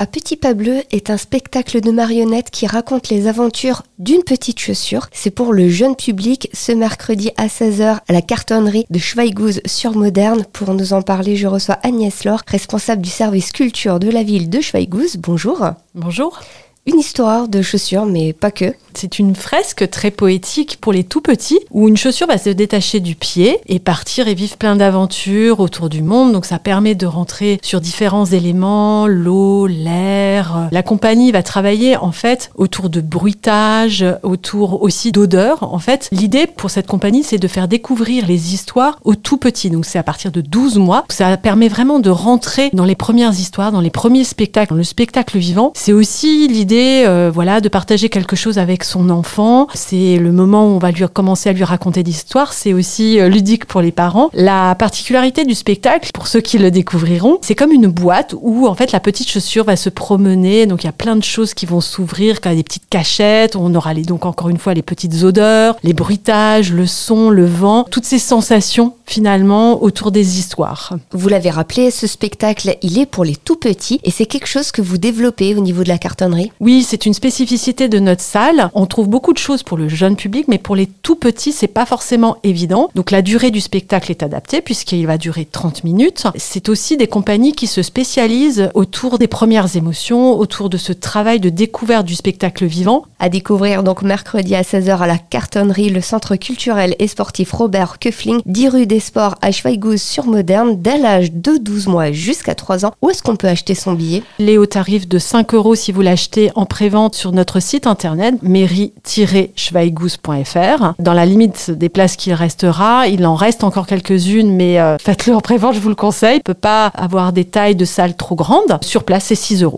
À Petit Pas Bleu est un spectacle de marionnettes qui raconte les aventures d'une petite chaussure. C'est pour le jeune public ce mercredi à 16h à la cartonnerie de Schweighouse sur Moderne. Pour nous en parler, je reçois Agnès Laure, responsable du service culture de la ville de Schweighouse. Bonjour. Bonjour. Une histoire de chaussures, mais pas que. C'est une fresque très poétique pour les tout petits où une chaussure va se détacher du pied et partir et vivre plein d'aventures autour du monde. Donc ça permet de rentrer sur différents éléments, l'eau, l'air. La compagnie va travailler en fait autour de bruitage, autour aussi d'odeur. En fait, l'idée pour cette compagnie, c'est de faire découvrir les histoires aux tout petits. Donc c'est à partir de 12 mois. Ça permet vraiment de rentrer dans les premières histoires, dans les premiers spectacles, dans le spectacle vivant. C'est aussi l'idée euh, voilà, de partager quelque chose avec son enfant. C'est le moment où on va lui commencer à lui raconter l'histoire. C'est aussi euh, ludique pour les parents. La particularité du spectacle, pour ceux qui le découvriront, c'est comme une boîte où en fait la petite chaussure va se promener. Donc il y a plein de choses qui vont s'ouvrir, comme des petites cachettes. On aura les, donc encore une fois les petites odeurs, les bruitages, le son, le vent, toutes ces sensations finalement autour des histoires. Vous l'avez rappelé, ce spectacle, il est pour les tout petits et c'est quelque chose que vous développez au niveau de la cartonnerie? C'est une spécificité de notre salle. On trouve beaucoup de choses pour le jeune public, mais pour les tout petits, c'est pas forcément évident. Donc la durée du spectacle est adaptée puisqu'il va durer 30 minutes. C'est aussi des compagnies qui se spécialisent autour des premières émotions, autour de ce travail de découverte du spectacle vivant. À découvrir donc mercredi à 16h à la cartonnerie, le centre culturel et sportif Robert Köfling, 10 rue des Sports à Schweighouse sur Moderne, dès l'âge de 12 mois jusqu'à 3 ans. Où est-ce qu'on peut acheter son billet? Les hauts tarifs de 5 euros si vous l'achetez en prévente sur notre site internet, mairie-schweighouse.fr. Dans la limite des places qu'il restera, il en reste encore quelques-unes, mais euh, faites-le en prévente, je vous le conseille. On peut pas avoir des tailles de salles trop grandes. Sur place, c'est 6 euros.